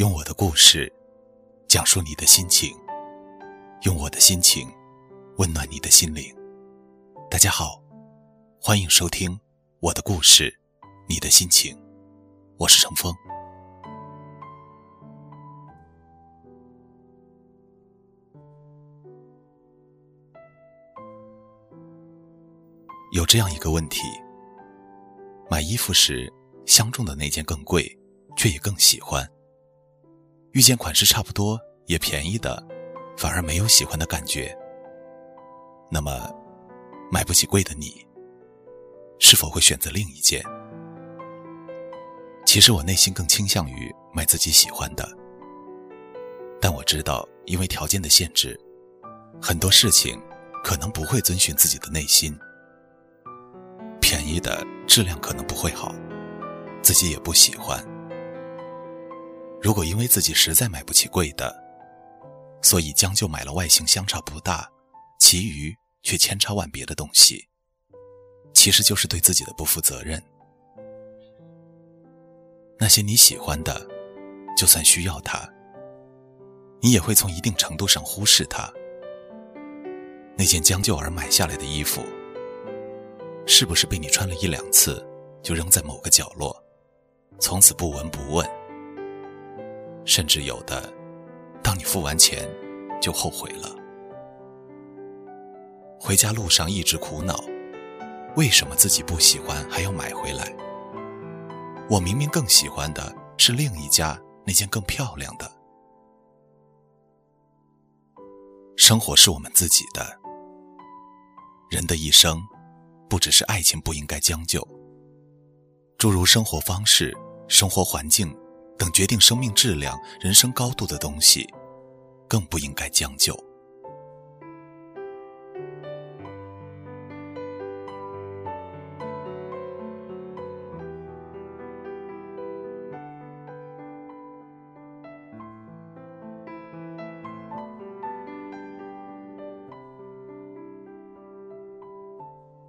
用我的故事讲述你的心情，用我的心情温暖你的心灵。大家好，欢迎收听我的故事，你的心情，我是程峰。有这样一个问题：买衣服时，相中的那件更贵，却也更喜欢；遇见款式差不多也便宜的，反而没有喜欢的感觉。那么，买不起贵的你，是否会选择另一件？其实我内心更倾向于买自己喜欢的，但我知道，因为条件的限制，很多事情可能不会遵循自己的内心。便宜的质量可能不会好，自己也不喜欢。如果因为自己实在买不起贵的，所以将就买了外形相差不大，其余却千差万别的东西，其实就是对自己的不负责任。那些你喜欢的，就算需要它，你也会从一定程度上忽视它。那件将就而买下来的衣服。是不是被你穿了一两次，就扔在某个角落，从此不闻不问？甚至有的，当你付完钱，就后悔了。回家路上一直苦恼，为什么自己不喜欢还要买回来？我明明更喜欢的是另一家那件更漂亮的。生活是我们自己的，人的一生。不只是爱情不应该将就，诸如生活方式、生活环境等决定生命质量、人生高度的东西，更不应该将就。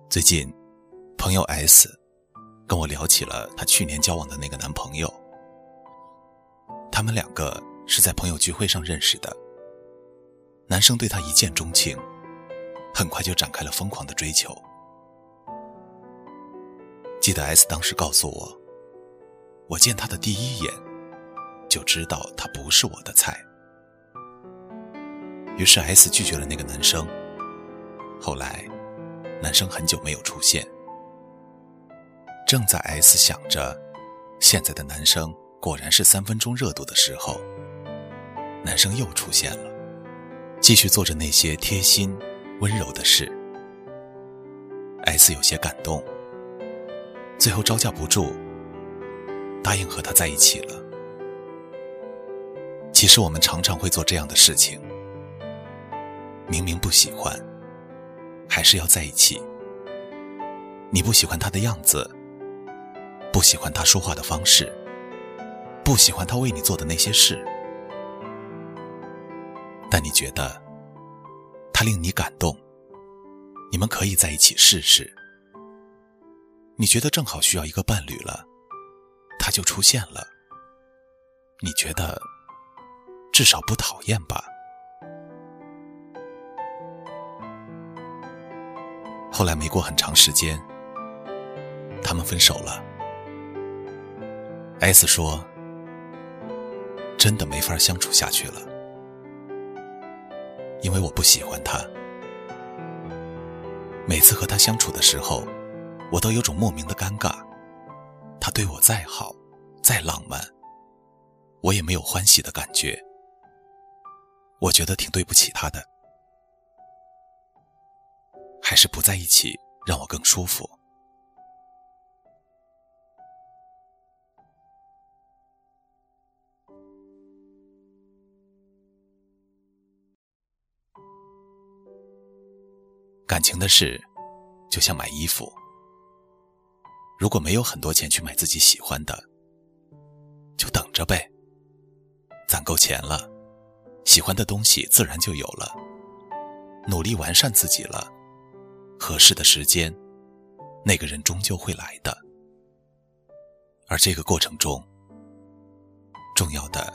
最近，朋友 S 跟我聊起了她去年交往的那个男朋友。他们两个是在朋友聚会上认识的。男生对她一见钟情，很快就展开了疯狂的追求。记得 S 当时告诉我，我见他的第一眼就知道他不是我的菜。于是 S 拒绝了那个男生。后来。男生很久没有出现，正在 S 想着现在的男生果然是三分钟热度的时候，男生又出现了，继续做着那些贴心、温柔的事。S 有些感动，最后招架不住，答应和他在一起了。其实我们常常会做这样的事情，明明不喜欢。还是要在一起。你不喜欢他的样子，不喜欢他说话的方式，不喜欢他为你做的那些事，但你觉得他令你感动，你们可以在一起试试。你觉得正好需要一个伴侣了，他就出现了。你觉得至少不讨厌吧？后来没过很长时间，他们分手了。S 说：“真的没法相处下去了，因为我不喜欢他。每次和他相处的时候，我都有种莫名的尴尬。他对我再好，再浪漫，我也没有欢喜的感觉。我觉得挺对不起他的。”还是不在一起让我更舒服。感情的事，就像买衣服，如果没有很多钱去买自己喜欢的，就等着呗。攒够钱了，喜欢的东西自然就有了。努力完善自己了。合适的时间，那个人终究会来的。而这个过程中，重要的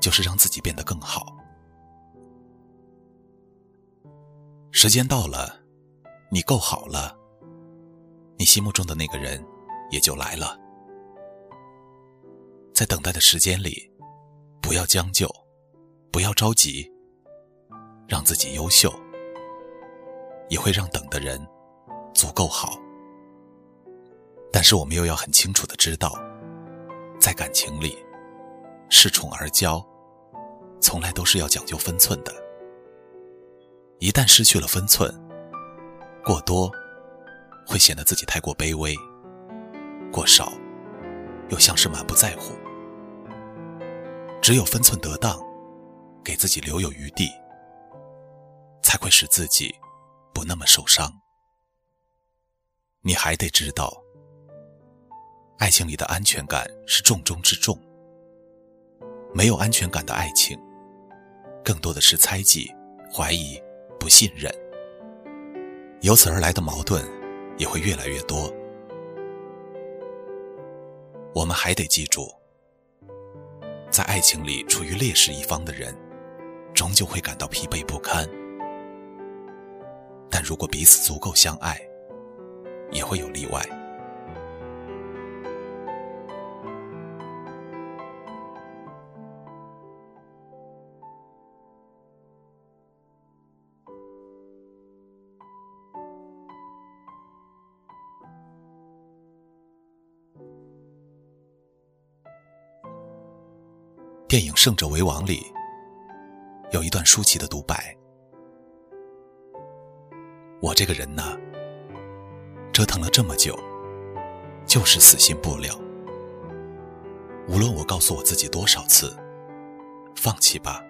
就是让自己变得更好。时间到了，你够好了，你心目中的那个人也就来了。在等待的时间里，不要将就，不要着急，让自己优秀，也会让等的人足够好。但是我们又要很清楚的知道，在感情里，恃宠而骄，从来都是要讲究分寸的。一旦失去了分寸，过多会显得自己太过卑微，过少又像是满不在乎。只有分寸得当，给自己留有余地，才会使自己不那么受伤。你还得知道，爱情里的安全感是重中之重。没有安全感的爱情，更多的是猜忌、怀疑、不信任，由此而来的矛盾也会越来越多。我们还得记住。在爱情里处于劣势一方的人，终究会感到疲惫不堪。但如果彼此足够相爱，也会有例外。电影《胜者为王》里有一段舒淇的独白：“我这个人呢，折腾了这么久，就是死心不了。无论我告诉我自己多少次，放弃吧，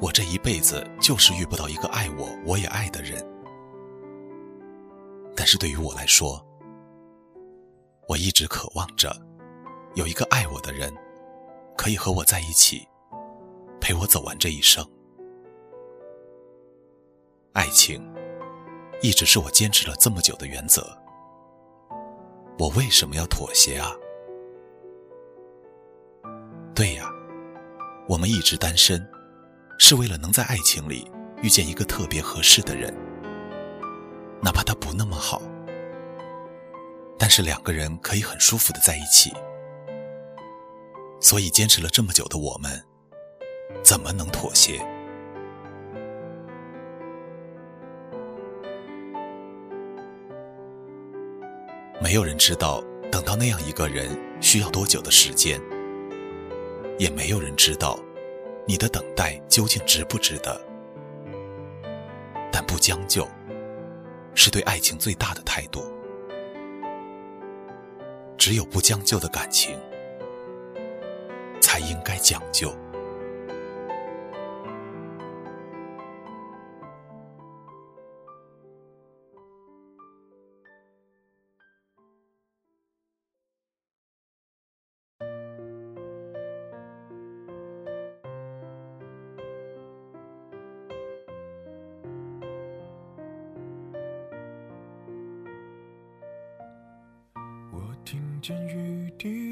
我这一辈子就是遇不到一个爱我、我也爱的人。但是对于我来说，我一直渴望着有一个爱我的人。”可以和我在一起，陪我走完这一生。爱情一直是我坚持了这么久的原则。我为什么要妥协啊？对呀，我们一直单身，是为了能在爱情里遇见一个特别合适的人，哪怕他不那么好，但是两个人可以很舒服的在一起。所以，坚持了这么久的我们，怎么能妥协？没有人知道等到那样一个人需要多久的时间，也没有人知道你的等待究竟值不值得。但不将就，是对爱情最大的态度。只有不将就的感情。该讲究。我听见雨滴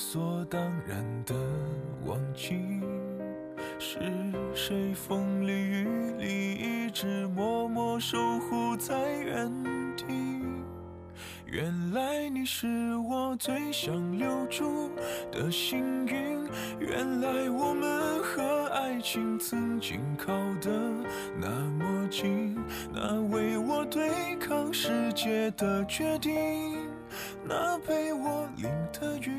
理所当然的忘记，是谁风里雨里一直默默守护在原地。原来你是我最想留住的幸运，原来我们和爱情曾经靠得那么近，那为我对抗世界的决定，那陪我淋的雨，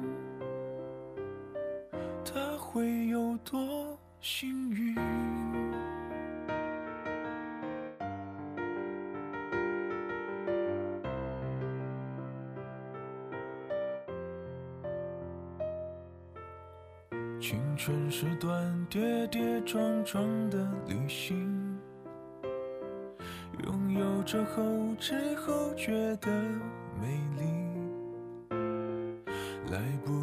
会有多幸运？青春是段跌跌撞撞的旅行，拥有着后知后觉的美丽。